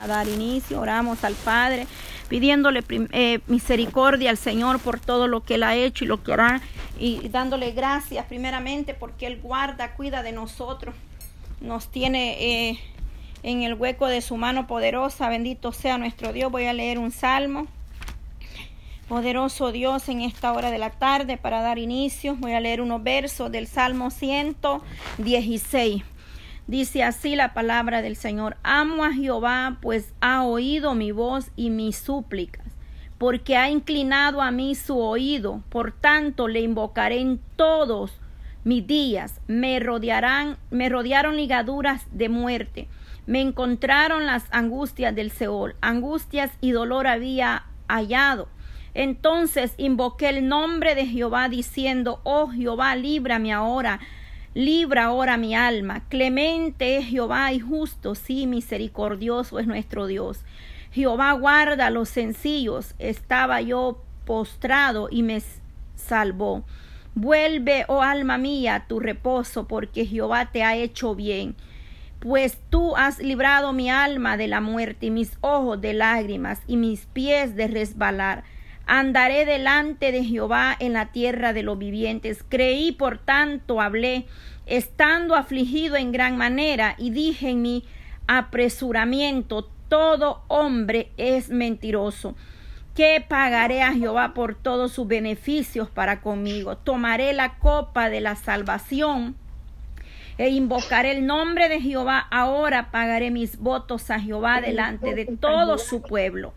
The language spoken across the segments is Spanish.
a dar inicio. Oramos al Padre, pidiéndole eh, misericordia al Señor por todo lo que Él ha hecho y lo que hará, y dándole gracias primeramente porque Él guarda, cuida de nosotros, nos tiene eh, en el hueco de su mano poderosa. Bendito sea nuestro Dios. Voy a leer un salmo. Poderoso Dios en esta hora de la tarde para dar inicio. Voy a leer unos versos del Salmo 116. Dice así la palabra del Señor, amo a Jehová, pues ha oído mi voz y mis súplicas, porque ha inclinado a mí su oído, por tanto le invocaré en todos mis días, me rodearán, me rodearon ligaduras de muerte, me encontraron las angustias del Seol, angustias y dolor había hallado. Entonces invoqué el nombre de Jehová diciendo, oh Jehová, líbrame ahora Libra ahora mi alma. Clemente es Jehová y justo, sí, misericordioso es nuestro Dios. Jehová guarda los sencillos. Estaba yo postrado y me salvó. Vuelve, oh alma mía, tu reposo, porque Jehová te ha hecho bien. Pues tú has librado mi alma de la muerte y mis ojos de lágrimas y mis pies de resbalar. Andaré delante de Jehová en la tierra de los vivientes. Creí, por tanto, hablé, estando afligido en gran manera, y dije en mi apresuramiento, todo hombre es mentiroso. ¿Qué pagaré a Jehová por todos sus beneficios para conmigo? Tomaré la copa de la salvación e invocaré el nombre de Jehová. Ahora pagaré mis votos a Jehová delante de todo su pueblo.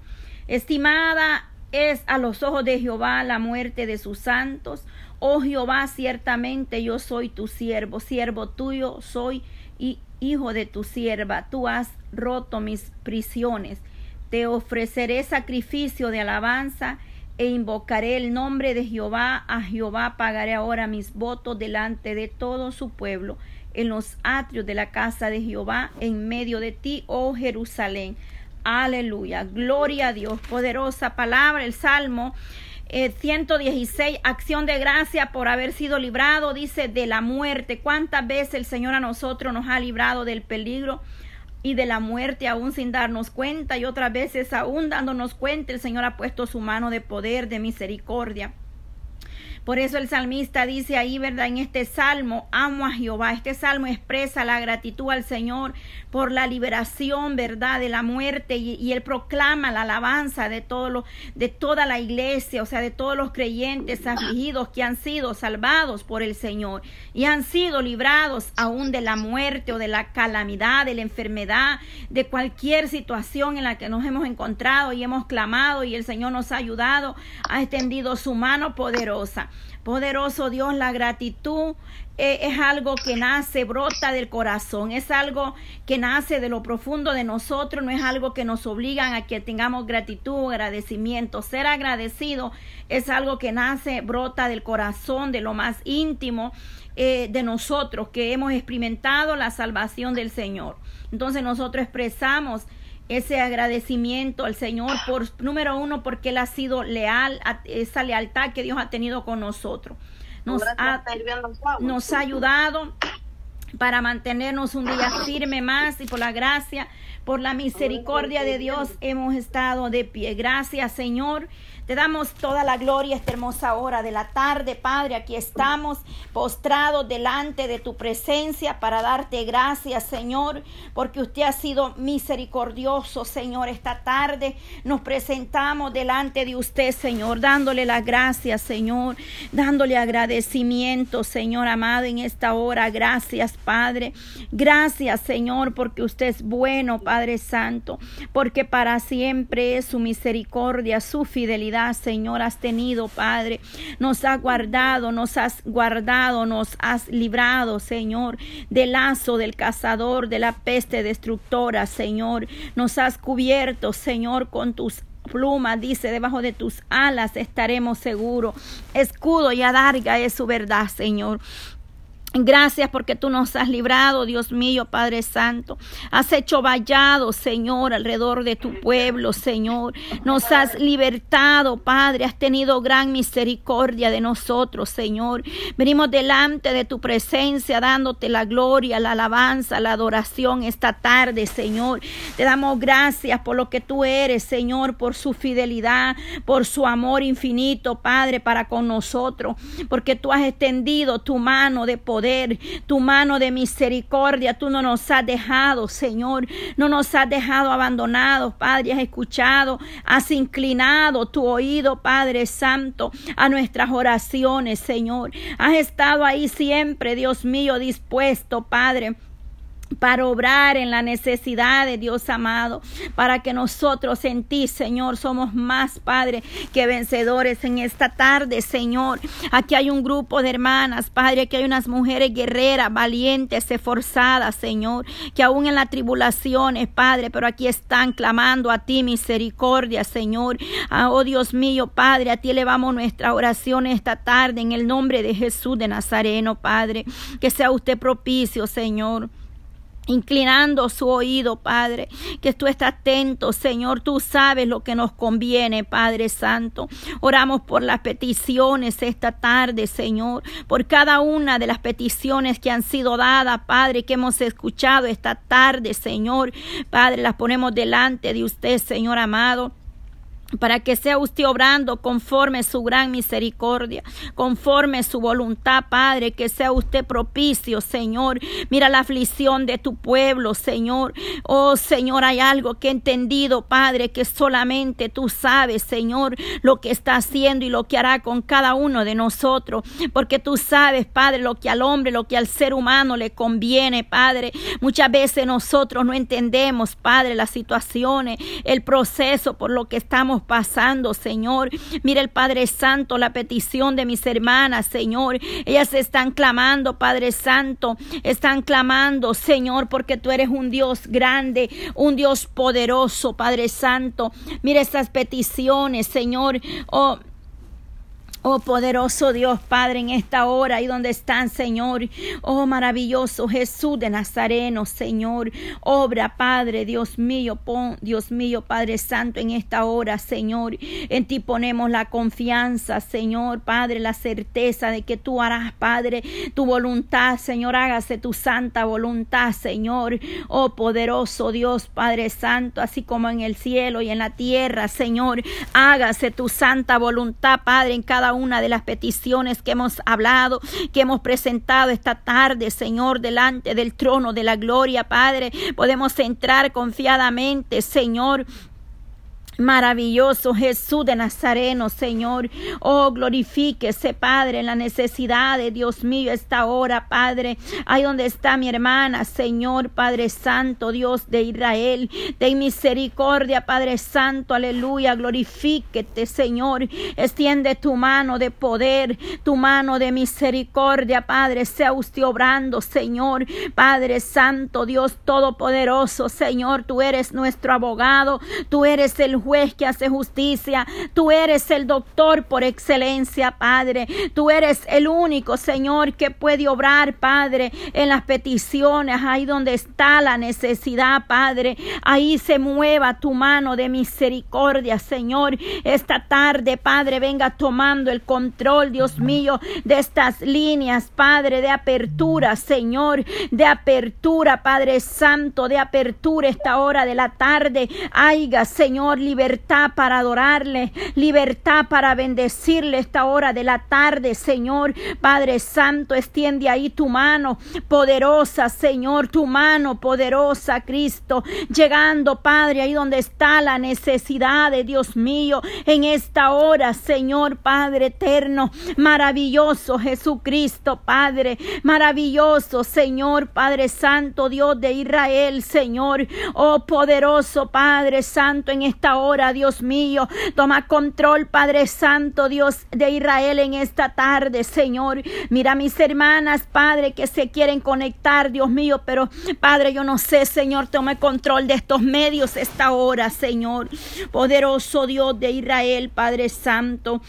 Estimada es a los ojos de Jehová la muerte de sus santos. Oh Jehová, ciertamente yo soy tu siervo, siervo tuyo soy y hijo de tu sierva. Tú has roto mis prisiones. Te ofreceré sacrificio de alabanza e invocaré el nombre de Jehová. A Jehová pagaré ahora mis votos delante de todo su pueblo, en los atrios de la casa de Jehová, en medio de ti, oh Jerusalén. Aleluya. Gloria a Dios. Poderosa palabra. El Salmo 116. Eh, acción de gracia por haber sido librado. Dice de la muerte. ¿Cuántas veces el Señor a nosotros nos ha librado del peligro? y de la muerte aún sin darnos cuenta y otras veces aún dándonos cuenta el Señor ha puesto su mano de poder, de misericordia. Por eso el salmista dice ahí, ¿verdad? En este salmo, amo a Jehová. Este salmo expresa la gratitud al Señor por la liberación, ¿verdad? De la muerte y, él proclama la alabanza de todo lo, de toda la iglesia, o sea, de todos los creyentes afligidos que han sido salvados por el Señor y han sido librados aún de la muerte o de la calamidad, de la enfermedad, de cualquier situación en la que nos hemos encontrado y hemos clamado y el Señor nos ha ayudado, ha extendido su mano poderosa. Poderoso Dios, la gratitud eh, es algo que nace, brota del corazón, es algo que nace de lo profundo de nosotros, no es algo que nos obligan a que tengamos gratitud, agradecimiento. Ser agradecido es algo que nace, brota del corazón, de lo más íntimo eh, de nosotros, que hemos experimentado la salvación del Señor. Entonces nosotros expresamos ese agradecimiento al Señor por número uno porque él ha sido leal a esa lealtad que Dios ha tenido con nosotros. Nos ha, nos ha ayudado para mantenernos un día firme más y por la gracia por la misericordia de Dios hemos estado de pie. Gracias Señor te damos toda la gloria esta hermosa hora de la tarde, Padre. Aquí estamos postrados delante de tu presencia para darte gracias, Señor, porque usted ha sido misericordioso, Señor. Esta tarde nos presentamos delante de usted, Señor, dándole las gracias, Señor, dándole agradecimiento, Señor amado, en esta hora. Gracias, Padre. Gracias, Señor, porque usted es bueno, Padre Santo, porque para siempre es su misericordia, su fidelidad Señor, has tenido, Padre. Nos has guardado, nos has guardado, nos has librado, Señor, del lazo del cazador, de la peste destructora, Señor. Nos has cubierto, Señor, con tus plumas, dice, debajo de tus alas estaremos seguros. Escudo y adarga es su verdad, Señor. Gracias porque tú nos has librado, Dios mío, Padre Santo. Has hecho vallado, Señor, alrededor de tu pueblo, Señor. Nos has libertado, Padre. Has tenido gran misericordia de nosotros, Señor. Venimos delante de tu presencia, dándote la gloria, la alabanza, la adoración esta tarde, Señor. Te damos gracias por lo que tú eres, Señor, por su fidelidad, por su amor infinito, Padre, para con nosotros. Porque tú has extendido tu mano de poder tu mano de misericordia. Tú no nos has dejado, Señor. No nos has dejado abandonados, Padre. Has escuchado, has inclinado tu oído, Padre Santo, a nuestras oraciones, Señor. Has estado ahí siempre, Dios mío, dispuesto, Padre para obrar en la necesidad de Dios amado, para que nosotros en ti, Señor, somos más, Padre, que vencedores en esta tarde, Señor. Aquí hay un grupo de hermanas, Padre, aquí hay unas mujeres guerreras, valientes, esforzadas, Señor, que aún en las tribulaciones, Padre, pero aquí están clamando a ti misericordia, Señor. Ah, oh Dios mío, Padre, a ti elevamos nuestra oración esta tarde en el nombre de Jesús de Nazareno, Padre. Que sea usted propicio, Señor inclinando su oído, Padre, que tú estás atento, Señor, tú sabes lo que nos conviene, Padre Santo. Oramos por las peticiones esta tarde, Señor, por cada una de las peticiones que han sido dadas, Padre, que hemos escuchado esta tarde, Señor. Padre, las ponemos delante de usted, Señor amado para que sea usted obrando conforme su gran misericordia, conforme su voluntad, Padre, que sea usted propicio, Señor. Mira la aflicción de tu pueblo, Señor. Oh, Señor, hay algo que he entendido, Padre, que solamente tú sabes, Señor, lo que está haciendo y lo que hará con cada uno de nosotros, porque tú sabes, Padre, lo que al hombre, lo que al ser humano le conviene, Padre. Muchas veces nosotros no entendemos, Padre, las situaciones, el proceso por lo que estamos pasando, Señor. Mira el Padre Santo, la petición de mis hermanas, Señor. Ellas están clamando, Padre Santo, están clamando, Señor, porque tú eres un Dios grande, un Dios poderoso, Padre Santo. Mira estas peticiones, Señor. Oh, Oh poderoso Dios Padre, en esta hora y donde están, Señor. Oh maravilloso Jesús de Nazareno, Señor. Obra, Padre, Dios mío, pon, Dios mío, Padre Santo, en esta hora, Señor. En ti ponemos la confianza, Señor, Padre, la certeza de que tú harás, Padre, tu voluntad, Señor. Hágase tu santa voluntad, Señor. Oh poderoso Dios, Padre Santo, así como en el cielo y en la tierra, Señor. Hágase tu santa voluntad, Padre, en cada una de las peticiones que hemos hablado, que hemos presentado esta tarde, Señor, delante del trono de la gloria, Padre. Podemos entrar confiadamente, Señor, Maravilloso Jesús de Nazareno, Señor. Oh, glorifíquese, Padre, en la necesidad de Dios mío esta hora, Padre. Ahí donde está mi hermana, Señor, Padre Santo, Dios de Israel. Ten misericordia, Padre Santo, aleluya. Glorifíquete, Señor. Extiende tu mano de poder, tu mano de misericordia, Padre. Sea usted obrando, Señor. Padre Santo, Dios Todopoderoso, Señor. Tú eres nuestro abogado. Tú eres el juez que hace justicia. Tú eres el doctor por excelencia, Padre. Tú eres el único, Señor, que puede obrar, Padre, en las peticiones, ahí donde está la necesidad, Padre. Ahí se mueva tu mano de misericordia, Señor. Esta tarde, Padre, venga tomando el control, Dios mío, de estas líneas, Padre, de apertura, Señor, de apertura, Padre Santo, de apertura esta hora de la tarde. Haiga, Señor, libertad para adorarle, libertad para bendecirle esta hora de la tarde, Señor. Padre Santo, extiende ahí tu mano poderosa, Señor, tu mano poderosa, Cristo, llegando, Padre, ahí donde está la necesidad de Dios mío en esta hora, Señor, Padre eterno, maravilloso Jesucristo, Padre, maravilloso, Señor, Padre Santo, Dios de Israel, Señor, oh poderoso Padre Santo, en esta hora ahora, Dios mío. Toma control, Padre Santo, Dios de Israel, en esta tarde, Señor. Mira mis hermanas, Padre, que se quieren conectar, Dios mío, pero Padre, yo no sé, Señor, tome control de estos medios esta hora, Señor. Poderoso Dios de Israel, Padre Santo.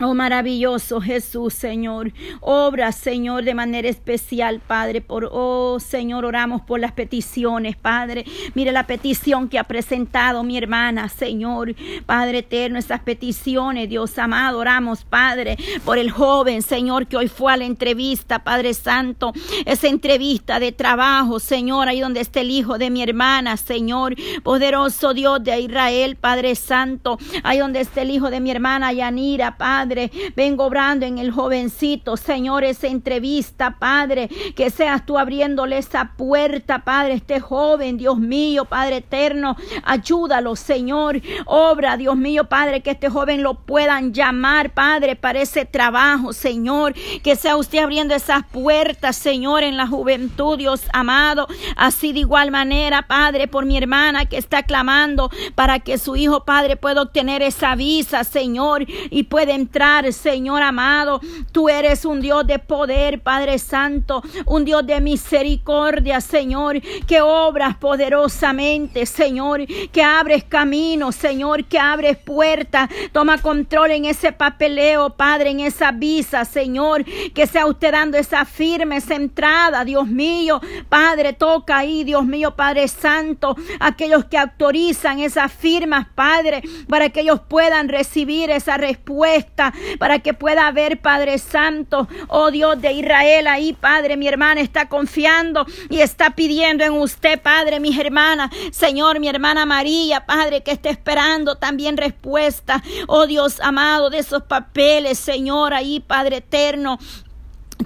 Oh maravilloso Jesús, Señor. Obra, Señor, de manera especial, Padre. Por, oh Señor, oramos por las peticiones, Padre. Mire la petición que ha presentado mi hermana, Señor. Padre eterno, esas peticiones, Dios amado, oramos, Padre, por el joven, Señor, que hoy fue a la entrevista, Padre Santo. Esa entrevista de trabajo, Señor, ahí donde está el hijo de mi hermana, Señor. Poderoso Dios de Israel, Padre Santo. Ahí donde está el hijo de mi hermana, Yanira, Padre. Padre. Vengo obrando en el jovencito, Señor, esa entrevista, Padre. Que seas tú abriéndole esa puerta, Padre, este joven, Dios mío, Padre eterno. Ayúdalo, Señor. Obra, Dios mío, Padre, que este joven lo puedan llamar, Padre, para ese trabajo, Señor. Que sea usted abriendo esas puertas, Señor, en la juventud, Dios amado. Así de igual manera, Padre, por mi hermana que está clamando para que su hijo, Padre, pueda obtener esa visa, Señor, y pueda entrar Señor amado. Tú eres un Dios de poder, Padre Santo, un Dios de misericordia, Señor, que obras poderosamente, Señor, que abres caminos, Señor, que abres puertas. Toma control en ese papeleo, Padre, en esa visa, Señor, que sea usted dando esa firme, esa entrada, Dios mío. Padre, toca ahí, Dios mío, Padre Santo, aquellos que autorizan esas firmas, Padre, para que ellos puedan recibir esa respuesta para que pueda ver, Padre Santo, oh Dios de Israel, ahí, Padre, mi hermana está confiando y está pidiendo en usted, Padre, mis hermanas, Señor, mi hermana María, Padre, que esté esperando también respuesta, oh Dios amado, de esos papeles, Señor, ahí, Padre eterno,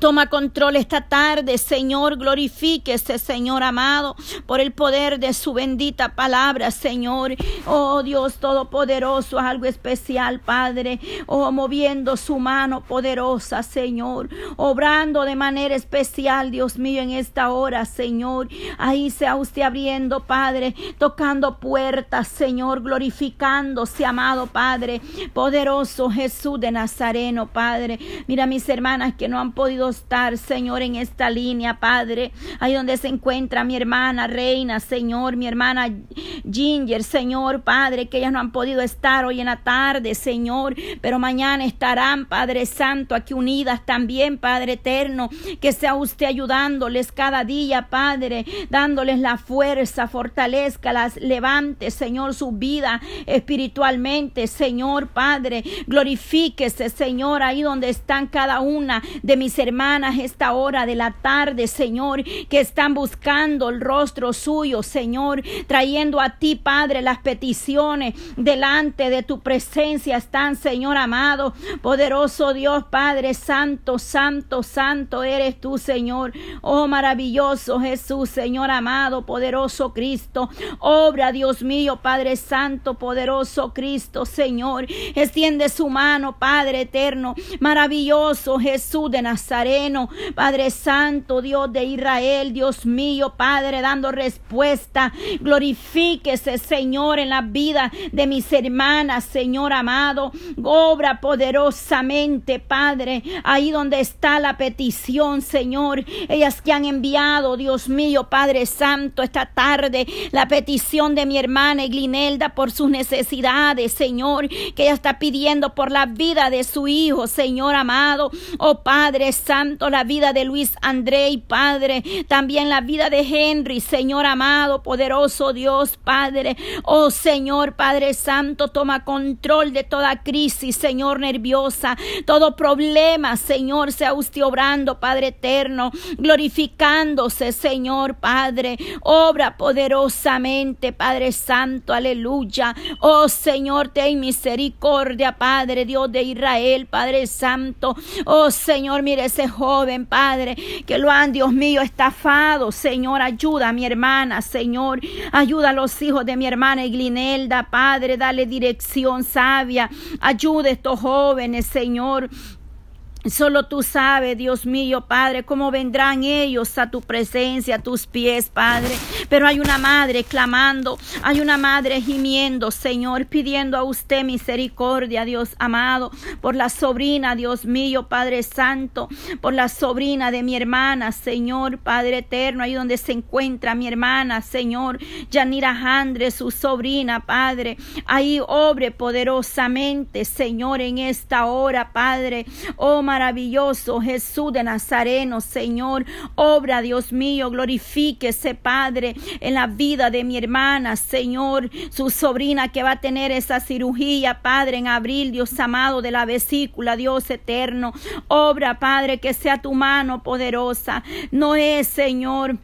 Toma control esta tarde, Señor, glorifíquese, Señor amado, por el poder de su bendita palabra, Señor. Oh Dios Todopoderoso, algo especial, Padre. Oh, moviendo su mano poderosa, Señor. Obrando de manera especial, Dios mío, en esta hora, Señor. Ahí sea usted abriendo, Padre, tocando puertas, Señor, glorificándose, amado Padre. Poderoso Jesús de Nazareno, Padre. Mira mis hermanas que no han podido estar, Señor, en esta línea, Padre. Ahí donde se encuentra mi hermana Reina, Señor, mi hermana Ginger, Señor, Padre, que ellas no han podido estar hoy en la tarde, Señor, pero mañana estarán, Padre Santo, aquí unidas también, Padre Eterno, que sea usted ayudándoles cada día, Padre, dándoles la fuerza, las levante, Señor, su vida espiritualmente, Señor, Padre, glorifíquese, Señor, ahí donde están cada una de mis hermanas hermanas esta hora de la tarde, Señor, que están buscando el rostro suyo, Señor, trayendo a ti, Padre, las peticiones delante de tu presencia están, Señor amado, poderoso Dios, Padre Santo, Santo, Santo eres tú, Señor. Oh, maravilloso Jesús, Señor amado, poderoso Cristo. Obra, Dios mío, Padre Santo, poderoso Cristo, Señor. Extiende su mano, Padre eterno, maravilloso Jesús de Nazaret. Padre Santo, Dios de Israel, Dios mío, Padre, dando respuesta. Glorifíquese, Señor, en la vida de mis hermanas, Señor amado. Obra poderosamente, Padre, ahí donde está la petición, Señor. Ellas que han enviado, Dios mío, Padre Santo, esta tarde, la petición de mi hermana Eglinelda por sus necesidades, Señor, que ella está pidiendo por la vida de su hijo, Señor amado. Oh Padre Santo Santo, la vida de Luis André, Padre, también la vida de Henry, Señor amado, poderoso Dios, Padre. Oh Señor, Padre Santo, toma control de toda crisis, Señor, nerviosa, todo problema, Señor, sea usted obrando, Padre eterno, glorificándose, Señor, Padre, obra poderosamente, Padre Santo, aleluya. Oh Señor, ten misericordia, Padre, Dios de Israel, Padre Santo. Oh Señor, mire ese joven, Padre, que lo han, Dios mío, estafado. Señor, ayuda a mi hermana, Señor. Ayuda a los hijos de mi hermana Iglinelda, Padre, dale dirección sabia. Ayuda a estos jóvenes, Señor. Solo tú sabes, Dios mío, Padre, cómo vendrán ellos a tu presencia, a tus pies, Padre. Pero hay una madre clamando, hay una madre gimiendo, Señor, pidiendo a usted misericordia, Dios amado, por la sobrina, Dios mío, Padre Santo, por la sobrina de mi hermana, Señor, Padre eterno, ahí donde se encuentra mi hermana, Señor, Yanira Jandre, su sobrina, Padre. Ahí obre poderosamente, Señor, en esta hora, Padre. Oh, maravilloso Jesús de Nazareno, Señor. Obra, Dios mío, glorifíquese, Padre, en la vida de mi hermana, Señor, su sobrina que va a tener esa cirugía, Padre, en abril, Dios amado, de la vesícula, Dios eterno. Obra, Padre, que sea tu mano poderosa. No es, Señor,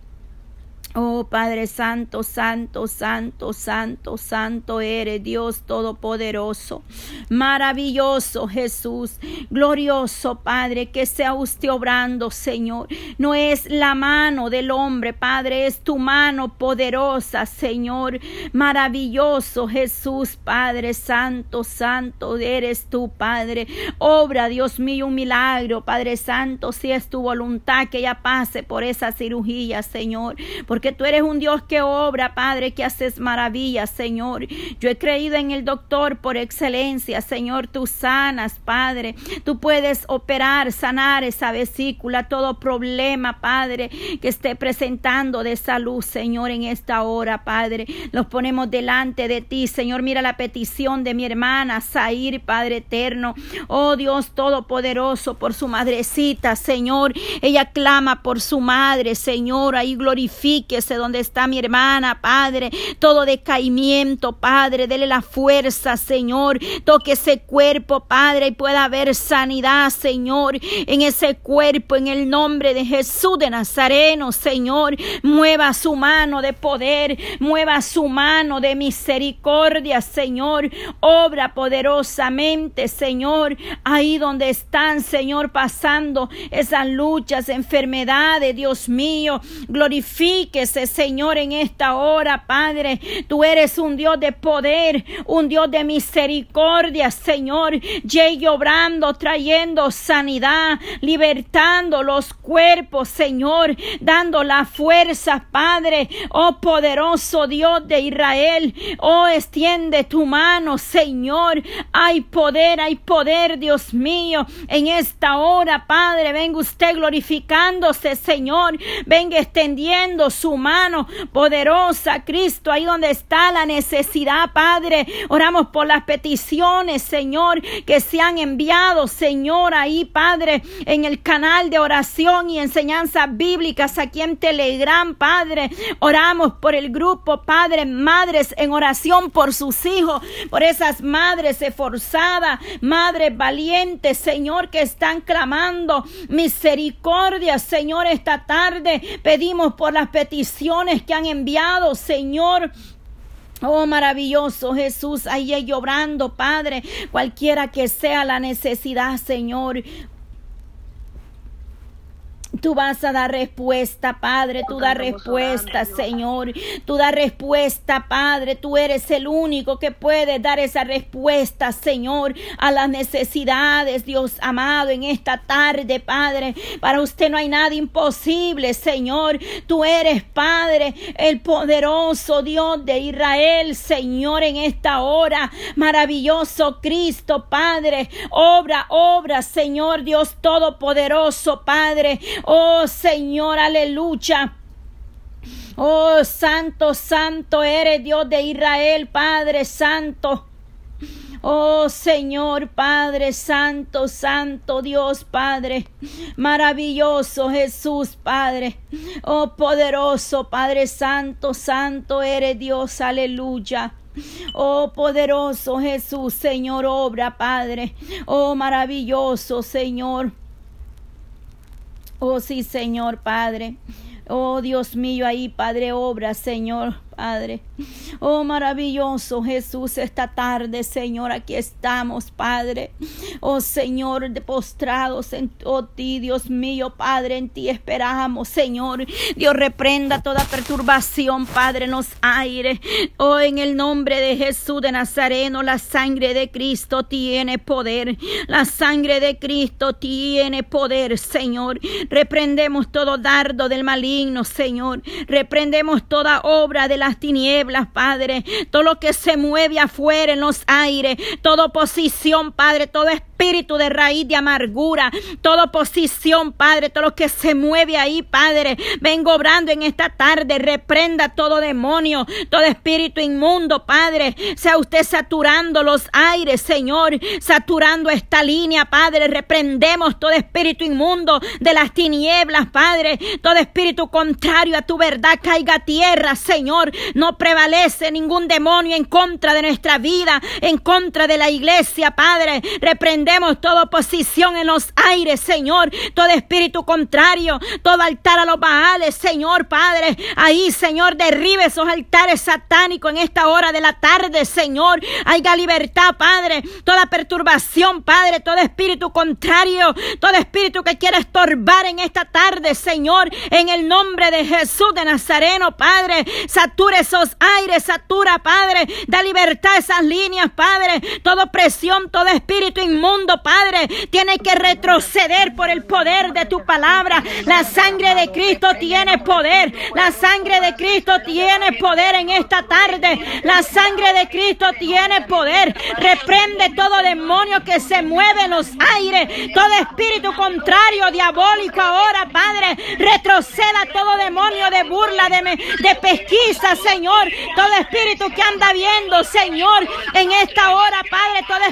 Oh Padre Santo, Santo, Santo, Santo, Santo eres Dios Todopoderoso, maravilloso Jesús, glorioso Padre, que sea usted obrando, Señor. No es la mano del hombre, Padre, es tu mano poderosa, Señor. Maravilloso Jesús, Padre Santo, Santo eres tú, Padre. Obra, Dios mío, un milagro, Padre Santo, si es tu voluntad que ella pase por esa cirugía, Señor porque tú eres un Dios que obra, Padre, que haces maravillas, Señor. Yo he creído en el doctor por excelencia, Señor, tú sanas, Padre. Tú puedes operar, sanar esa vesícula, todo problema, Padre, que esté presentando de salud, Señor, en esta hora, Padre. Los ponemos delante de ti, Señor. Mira la petición de mi hermana, Zair, Padre eterno. Oh Dios Todopoderoso, por su madrecita, Señor. Ella clama por su madre, Señor. Ahí glorifica sé donde está mi hermana, Padre. Todo decaimiento, Padre, dele la fuerza, Señor. Toque ese cuerpo, Padre, y pueda haber sanidad, Señor, en ese cuerpo, en el nombre de Jesús de Nazareno, Señor. Mueva su mano de poder, mueva su mano de misericordia, Señor. Obra poderosamente, Señor, ahí donde están, Señor, pasando esas luchas, enfermedades, Dios mío. Glorifique Señor, en esta hora, Padre. Tú eres un Dios de poder, un Dios de misericordia, Señor. Llegue obrando, trayendo sanidad, libertando los cuerpos, Señor, dando la fuerza, Padre. Oh poderoso Dios de Israel. Oh, extiende tu mano, Señor. Hay poder, hay poder, Dios mío. En esta hora, Padre, venga usted glorificándose, Señor. Venga extendiendo su mano poderosa, Cristo, ahí donde está la necesidad, Padre. Oramos por las peticiones, Señor, que se han enviado, Señor, ahí, Padre, en el canal de oración y enseñanzas bíblicas aquí en Telegram, Padre. Oramos por el grupo, Padre, madres en oración por sus hijos, por esas madres esforzadas, madres valientes, Señor, que están clamando misericordia, Señor, esta tarde pedimos por las peticiones que han enviado, Señor. Oh, maravilloso Jesús, ahí llorando, Padre, cualquiera que sea la necesidad, Señor. Tú vas a dar respuesta, Padre. Tú das respuesta, Señor. Tú das respuesta, Padre. Tú eres el único que puede dar esa respuesta, Señor, a las necesidades, Dios amado, en esta tarde, Padre. Para usted no hay nada imposible, Señor. Tú eres, Padre, el poderoso Dios de Israel, Señor, en esta hora. Maravilloso Cristo, Padre. Obra, obra, Señor Dios Todopoderoso, Padre. Oh Señor, aleluya. Oh Santo, Santo eres Dios de Israel, Padre Santo. Oh Señor Padre Santo, Santo Dios Padre, maravilloso Jesús Padre, oh poderoso Padre Santo, Santo eres Dios, aleluya. Oh poderoso Jesús, Señor, obra Padre, oh maravilloso Señor. Oh sí, Señor Padre. Oh Dios mío, ahí Padre obra, Señor. Padre. Oh, maravilloso Jesús, esta tarde, Señor, aquí estamos, Padre. Oh, Señor, postrados en oh, ti, Dios mío, Padre, en ti esperamos, Señor. Dios reprenda toda perturbación, Padre, nos aire. Oh, en el nombre de Jesús de Nazareno, la sangre de Cristo tiene poder. La sangre de Cristo tiene poder, Señor. Reprendemos todo dardo del maligno, Señor. Reprendemos toda obra de las tinieblas, Padre. Todo lo que se mueve afuera en los aires. Toda oposición, Padre. Todo espíritu de raíz de amargura. Toda oposición, Padre. Todo lo que se mueve ahí, Padre. Vengo obrando en esta tarde. Reprenda todo demonio. Todo espíritu inmundo, Padre. Sea usted saturando los aires, Señor. Saturando esta línea, Padre. Reprendemos todo espíritu inmundo de las tinieblas, Padre. Todo espíritu contrario a tu verdad caiga a tierra, Señor. No prevalece ningún demonio en contra de nuestra vida, en contra de la iglesia, Padre. Reprendemos toda oposición en los aires, Señor. Todo espíritu contrario, todo altar a los baales, Señor, Padre. Ahí, Señor, derribe esos altares satánicos en esta hora de la tarde, Señor. Haya libertad, Padre. Toda perturbación, Padre. Todo espíritu contrario, todo espíritu que quiera estorbar en esta tarde, Señor. En el nombre de Jesús de Nazareno, Padre. Esos aires, satura, Padre. Da libertad a esas líneas, Padre. Toda presión, todo espíritu inmundo, Padre. Tiene que retroceder por el poder de tu palabra. La sangre de Cristo tiene poder. La sangre de Cristo tiene poder en esta tarde. La sangre de Cristo tiene poder. Reprende todo demonio que se mueve en los aires. Todo espíritu contrario, diabólico ahora, Padre. Retroceda todo demonio de burla, de, de pesquisa, Señor. Todo espíritu que anda viendo, Señor, en esta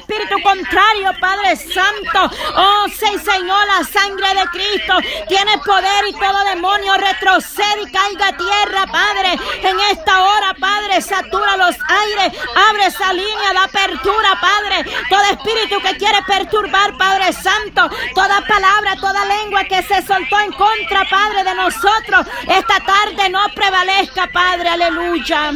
espíritu contrario, Padre Santo. Oh, sí, Señor, la sangre de Cristo tiene poder y todo demonio retrocede y caiga a tierra, Padre. En esta hora, Padre, satura los aires. Abre esa línea de apertura, Padre. Todo espíritu que quiere perturbar, Padre Santo. Toda palabra, toda lengua que se soltó en contra, Padre, de nosotros. Esta tarde no prevalezca, Padre. Aleluya.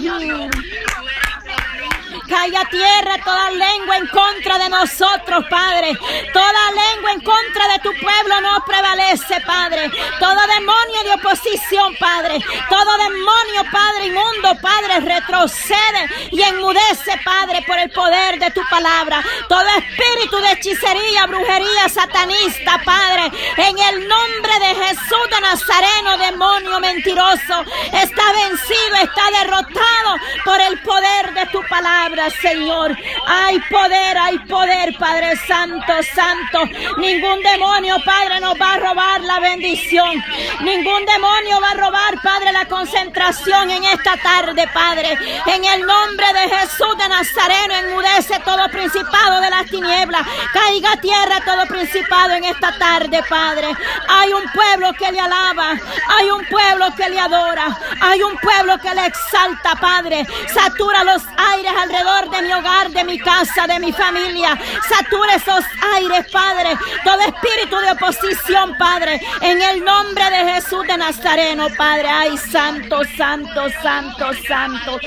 Caiga tierra toda lengua en contra de nosotros, Padre. Toda lengua en contra de tu pueblo no prevalece, Padre. Todo demonio de oposición, Padre. Todo demonio, Padre inmundo, Padre, retrocede y enmudece, Padre, por el poder de tu palabra. Todo espíritu de hechicería, brujería, satanista, Padre. En el nombre de Jesús de Nazareno, demonio mentiroso, está vencido, está derrotado por el poder de tu palabra. Señor. Hay poder, hay poder, Padre Santo, Santo. Ningún demonio, Padre, nos va a robar la bendición. Ningún demonio va a robar, Padre, la concentración en esta tarde, Padre. En el nombre de Jesús de Nazareno, enmudece todo principado de las tinieblas. Caiga a tierra todo principado en esta tarde, Padre. Hay un pueblo que le alaba. Hay un pueblo que le adora. Hay un pueblo que le exalta, Padre. Satura los aires alrededor de mi hogar, de mi casa, de mi familia. Satura esos aires, Padre. Todo espíritu de oposición, Padre. En el nombre de Jesús de Nazareno, Padre. Ay, santo, santo, santo, santo.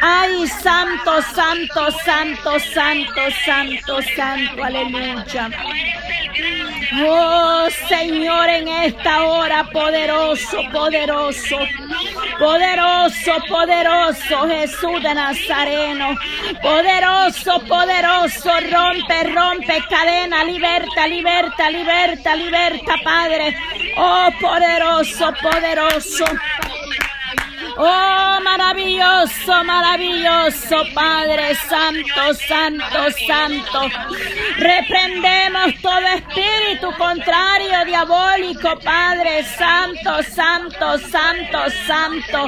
Ay, santo, santo, santo, santo, santo, santo. Aleluya. Oh Señor, en esta hora poderoso, poderoso, poderoso, poderoso Jesús de Nazareno. Poderoso, poderoso, rompe, rompe cadena, liberta, liberta, liberta, liberta, Padre. Oh, poderoso, poderoso. Oh, maravilloso, maravilloso, Padre Santo, Santo, Santo. Reprendemos todo espíritu contrario, diabólico, Padre Santo, Santo, Santo, Santo.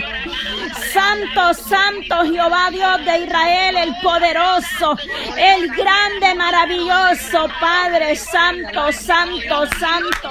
Santo, Santo, Jehová Dios de Israel, el poderoso, el grande, maravilloso, Padre Santo, Santo, Santo.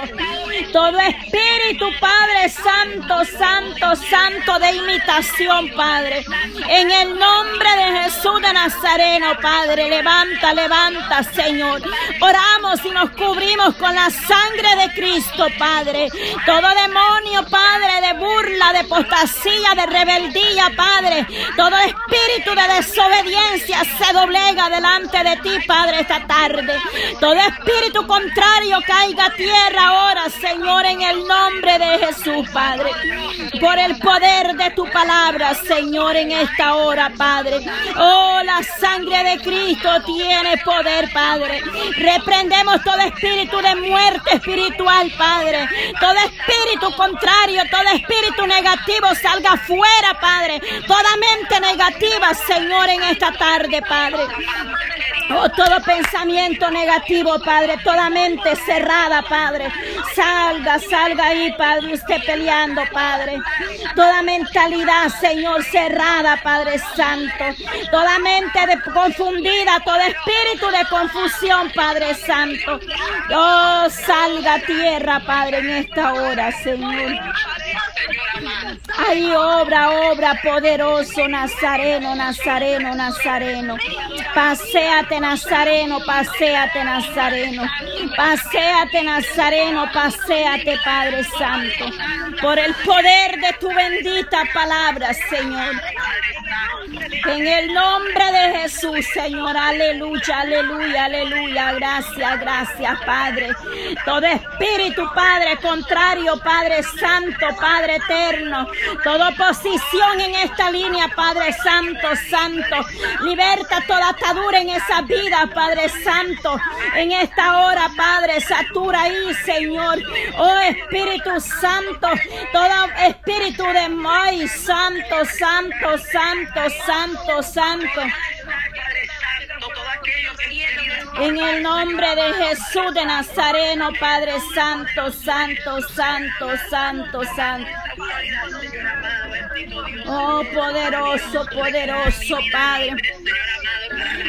Todo espíritu, Padre Santo, Santo, Santo de limitación, Padre. En el nombre de Jesús de Nazareno, Padre, levanta, levanta, Señor. Oramos y nos cubrimos con la sangre de Cristo, Padre. Todo demonio, Padre, de burla, de apostasía, de rebeldía, Padre. Todo espíritu de desobediencia se doblega delante de ti, Padre, esta tarde. Todo espíritu contrario caiga a tierra ahora, Señor, en el nombre de Jesús, Padre. Por el poder de tu palabra, Señor, en esta hora, Padre. Oh, la sangre de Cristo tiene poder, Padre. Reprendemos todo espíritu de muerte espiritual, Padre. Todo espíritu contrario, todo espíritu negativo salga fuera, Padre. Toda mente negativa, Señor, en esta tarde, Padre. Oh, todo pensamiento negativo, Padre, toda mente cerrada, Padre. Salga, salga ahí, Padre, usted peleando, Padre. Toda mentalidad, Señor, cerrada, Padre Santo. Toda mente confundida, todo espíritu de confusión, Padre Santo. Oh, salga tierra, Padre, en esta hora, Señor. Ay, obra, obra, poderoso, Nazareno, Nazareno, Nazareno. Paseate, Nazareno, paseate, Nazareno. Paseate, Nazareno, paseate, Padre Santo. Por el poder de tu bendita palabra, Señor. En el nombre de Jesús, Señor, aleluya, aleluya, aleluya. Gracias, gracias, Padre. Todo espíritu, Padre, contrario, Padre Santo, Padre eterno. Toda oposición en esta línea, Padre Santo, Santo. Liberta toda atadura en esa vida, Padre Santo. En esta hora, Padre, satura ahí, Señor. Oh Espíritu Santo, todo espíritu de Moy, Santo, Santo, Santo, Santo, Santo. En el nombre de Jesús de Nazareno, Padre Santo, Santo, Santo, Santo, Santo. Oh, poderoso, poderoso, Padre.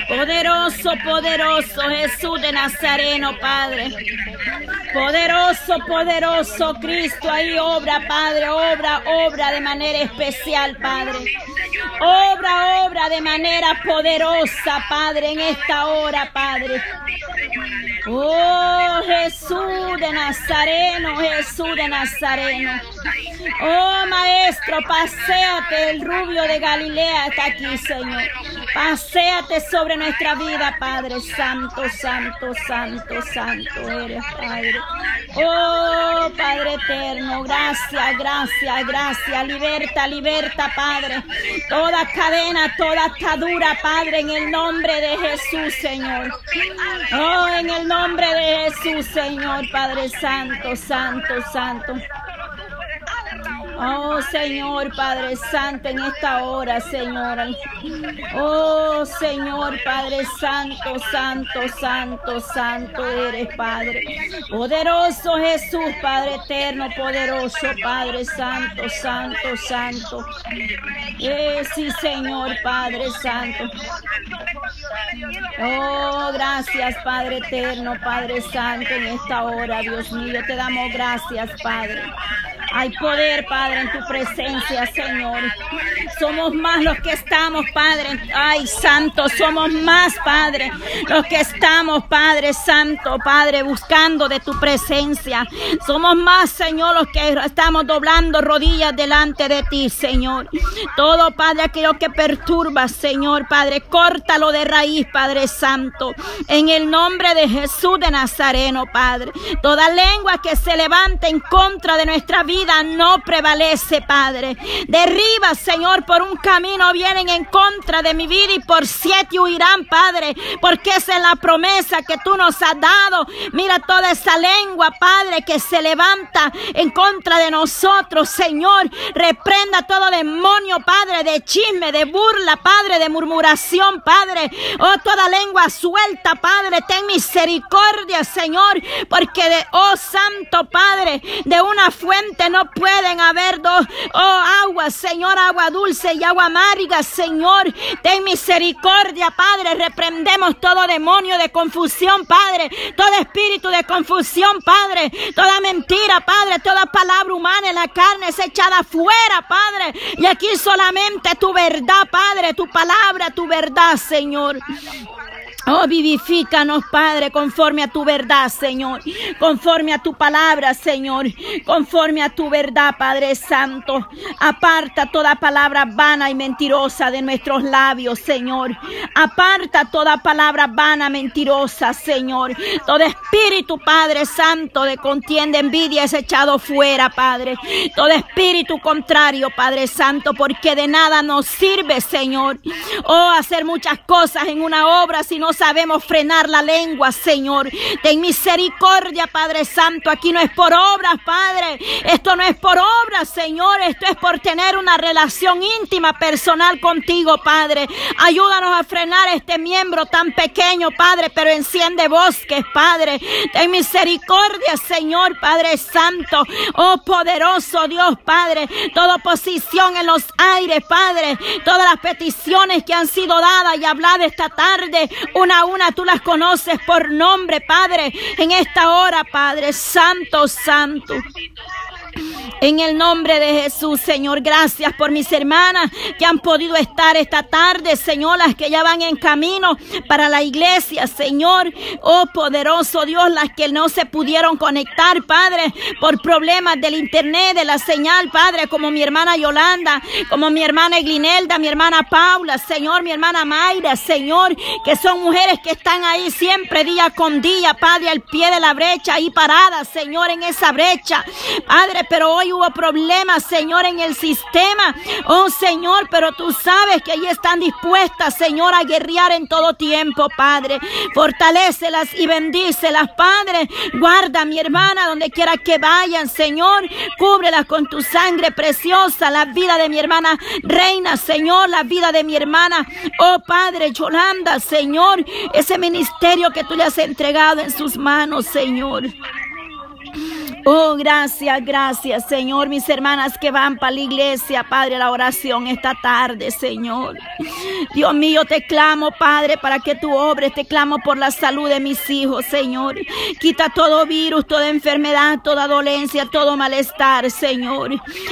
Poderoso, poderoso Jesús de Nazareno, Padre. Poderoso, poderoso Cristo, ahí obra, Padre, obra, obra de manera especial, Padre. Obra, obra de manera poderosa, Padre, en esta hora, Padre. Oh Jesús de Nazareno, Jesús de Nazareno. Oh Maestro, paséate, el rubio de Galilea está aquí, Señor. Paséate sobre nuestra vida, Padre Santo, Santo, Santo, Santo eres, Padre. Oh Padre eterno, gracias, gracias, gracias. Liberta, liberta, Padre. Toda cadena, toda atadura, Padre, en el nombre de Jesús, Señor. Oh, en el nombre de Jesús, Señor, Padre Santo, Santo, Santo. Oh Señor Padre Santo, en esta hora, Señor. Oh Señor Padre Santo, Santo, Santo, Santo eres Padre. Poderoso Jesús, Padre eterno, poderoso Padre Santo, Santo, Santo. Eh, sí, Señor Padre Santo. Oh, gracias Padre eterno, Padre Santo, en esta hora, Dios mío, te damos gracias, Padre. Hay poder, Padre, en tu presencia, Señor. Somos más los que estamos, Padre. Ay, Santo, somos más, Padre. Los que estamos, Padre Santo, Padre, buscando de tu presencia. Somos más, Señor, los que estamos doblando rodillas delante de ti, Señor. Todo, Padre, aquello que perturba, Señor, Padre, córtalo de raíz, Padre Santo. En el nombre de Jesús de Nazareno, Padre. Toda lengua que se levante en contra de nuestra vida no prevalece, Padre. Derriba, Señor, por un camino vienen en contra de mi vida y por siete huirán, Padre, porque esa es la promesa que tú nos has dado. Mira toda esa lengua, Padre, que se levanta en contra de nosotros, Señor. Reprenda todo demonio, Padre, de chisme, de burla, Padre, de murmuración, Padre. Oh, toda lengua suelta, Padre, ten misericordia, Señor, porque de, oh Santo Padre, de una fuente no pueden haber dos, oh, agua, Señor, agua dulce y agua amarga, Señor. Ten misericordia, Padre. Reprendemos todo demonio de confusión, Padre. Todo espíritu de confusión, Padre. Toda mentira, Padre. Toda palabra humana en la carne es echada fuera, Padre. Y aquí solamente tu verdad, Padre. Tu palabra, tu verdad, Señor. Oh, vivifícanos, Padre, conforme a tu verdad, Señor. Conforme a tu palabra, Señor. Conforme a tu verdad, Padre Santo. Aparta toda palabra vana y mentirosa de nuestros labios, Señor. Aparta toda palabra vana, mentirosa, Señor. Todo espíritu, Padre Santo, de contienda, envidia es echado fuera, Padre. Todo espíritu contrario, Padre Santo, porque de nada nos sirve, Señor. Oh, hacer muchas cosas en una obra, si no sabemos frenar la lengua, Señor. Ten misericordia, Padre Santo. Aquí no es por obras, Padre. Esto no es por obras, Señor. Esto es por tener una relación íntima, personal contigo, Padre. Ayúdanos a frenar este miembro tan pequeño, Padre, pero enciende bosques, Padre. Ten misericordia, Señor, Padre Santo. Oh, poderoso Dios, Padre. Toda oposición en los aires, Padre. Todas las peticiones que han sido dadas y habladas esta tarde. Una a una tú las conoces por nombre, Padre, en esta hora, Padre, santo, santo. En el nombre de Jesús, Señor, gracias por mis hermanas que han podido estar esta tarde, Señor, las que ya van en camino para la iglesia, Señor. Oh, poderoso Dios, las que no se pudieron conectar, Padre, por problemas del internet, de la señal, Padre, como mi hermana Yolanda, como mi hermana Eglinelda, mi hermana Paula, Señor, mi hermana Mayra, Señor, que son mujeres que están ahí siempre día con día, Padre, al pie de la brecha, ahí paradas, Señor, en esa brecha. Padre, pero hoy hubo problemas, Señor, en el sistema. Oh, Señor, pero tú sabes que ahí están dispuestas, Señor, a guerrear en todo tiempo, Padre. Fortalécelas y bendícelas, Padre. Guarda a mi hermana donde quiera que vayan, Señor. Cúbrelas con tu sangre preciosa, la vida de mi hermana Reina, Señor, la vida de mi hermana, oh Padre Yolanda, Señor, ese ministerio que tú le has entregado en sus manos, Señor. Oh, gracias, gracias, Señor. Mis hermanas que van para la iglesia, Padre, la oración esta tarde, Señor. Dios mío, te clamo, Padre, para que tú obres. Te clamo por la salud de mis hijos, Señor. Quita todo virus, toda enfermedad, toda dolencia, todo malestar, Señor.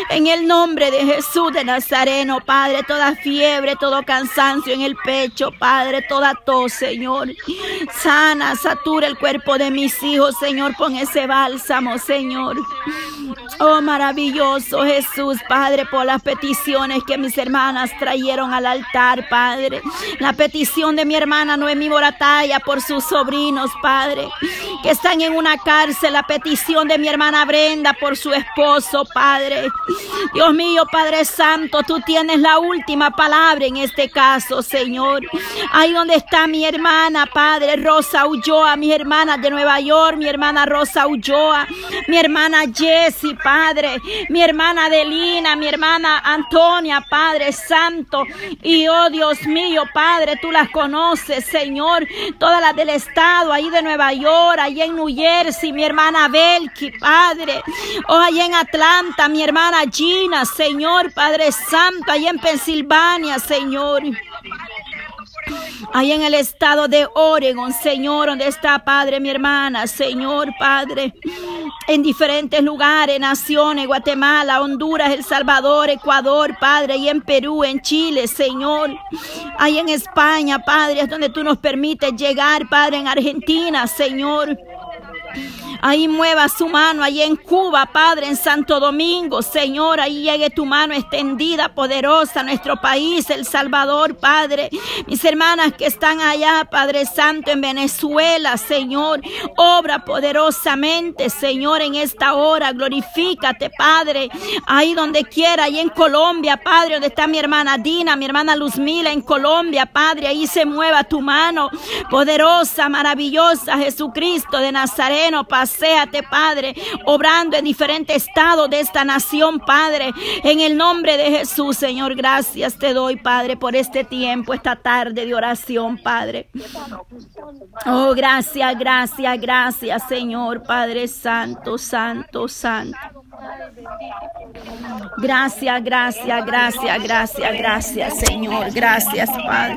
En el nombre de Jesús de Nazareno, Padre, toda fiebre, todo cansancio en el pecho, Padre, toda tos, Señor. Sana, satura el cuerpo de mis hijos, Señor. Pon ese bálsamo, Señor. Señor. Oh, maravilloso Jesús, Padre, por las peticiones que mis hermanas trajeron al altar, Padre. La petición de mi hermana Noemí Morataya por sus sobrinos, Padre, que están en una cárcel. La petición de mi hermana Brenda por su esposo, Padre. Dios mío, Padre Santo, tú tienes la última palabra en este caso, Señor. Ahí donde está mi hermana, Padre, Rosa Ulloa, mi hermana de Nueva York, mi hermana Rosa Ulloa, mi hermana Jessie, Padre, mi hermana Adelina, mi hermana Antonia, Padre Santo. Y oh Dios mío, Padre, tú las conoces, Señor, todas las del estado, ahí de Nueva York, ahí en New Jersey, mi hermana Belki, Padre. Oh, ahí en Atlanta, mi hermana Gina, Señor, Padre Santo, ahí en Pensilvania, Señor. Ahí en el estado de Oregon, Señor, donde está, Padre, mi hermana, Señor, Padre. En diferentes lugares, naciones, Guatemala, Honduras, El Salvador, Ecuador, Padre, y en Perú, en Chile, Señor. Ahí en España, Padre, es donde tú nos permites llegar, Padre, en Argentina, Señor. Ahí mueva su mano, ahí en Cuba, Padre, en Santo Domingo, Señor, ahí llegue tu mano extendida, poderosa, nuestro país, El Salvador, Padre. Mis hermanas que están allá, Padre Santo, en Venezuela, Señor, obra poderosamente, Señor, en esta hora, glorifícate, Padre, ahí donde quiera, ahí en Colombia, Padre, donde está mi hermana Dina, mi hermana Luzmila, en Colombia, Padre, ahí se mueva tu mano, poderosa, maravillosa, Jesucristo de Nazareno, Padre Séate, Padre, obrando en diferentes estados de esta nación, Padre. En el nombre de Jesús, Señor, gracias te doy, Padre, por este tiempo, esta tarde de oración, Padre. Oh, gracias, gracias, gracias, Señor, Padre Santo, Santo, Santo. Gracias, gracias, gracias, gracias, gracias, Señor. Gracias, Padre.